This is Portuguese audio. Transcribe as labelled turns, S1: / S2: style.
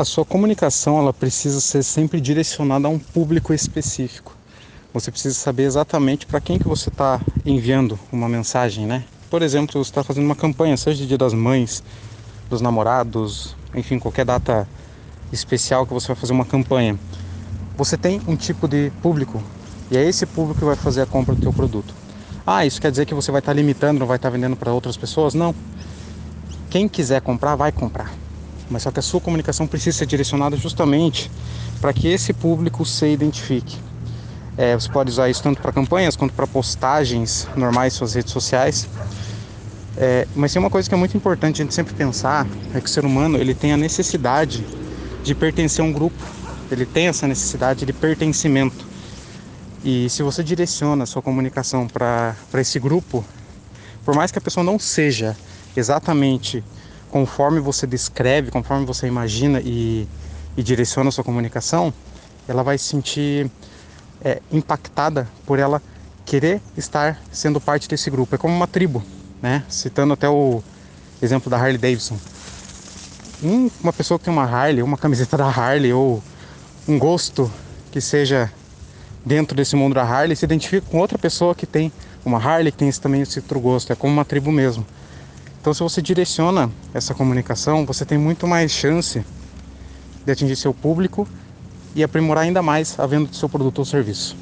S1: A sua comunicação ela precisa ser sempre direcionada a um público específico. Você precisa saber exatamente para quem que você está enviando uma mensagem, né? Por exemplo, você está fazendo uma campanha, seja de Dia das Mães, dos Namorados, enfim, qualquer data especial que você vai fazer uma campanha. Você tem um tipo de público e é esse público que vai fazer a compra do teu produto. Ah, isso quer dizer que você vai estar tá limitando, não vai estar tá vendendo para outras pessoas? Não. Quem quiser comprar, vai comprar mas só que a sua comunicação precisa ser direcionada justamente para que esse público se identifique. É, você pode usar isso tanto para campanhas quanto para postagens normais suas redes sociais. É, mas tem uma coisa que é muito importante a gente sempre pensar é que o ser humano ele tem a necessidade de pertencer a um grupo. Ele tem essa necessidade de pertencimento. E se você direciona a sua comunicação para esse grupo, por mais que a pessoa não seja exatamente conforme você descreve, conforme você imagina e, e direciona a sua comunicação, ela vai se sentir é, impactada por ela querer estar sendo parte desse grupo. É como uma tribo, né? Citando até o exemplo da Harley Davidson. uma pessoa que tem uma Harley, uma camiseta da Harley ou um gosto que seja dentro desse mundo da Harley se identifica com outra pessoa que tem uma Harley que tem esse, também esse outro gosto. É como uma tribo mesmo. Então, se você direciona essa comunicação, você tem muito mais chance de atingir seu público e aprimorar ainda mais a venda do seu produto ou serviço.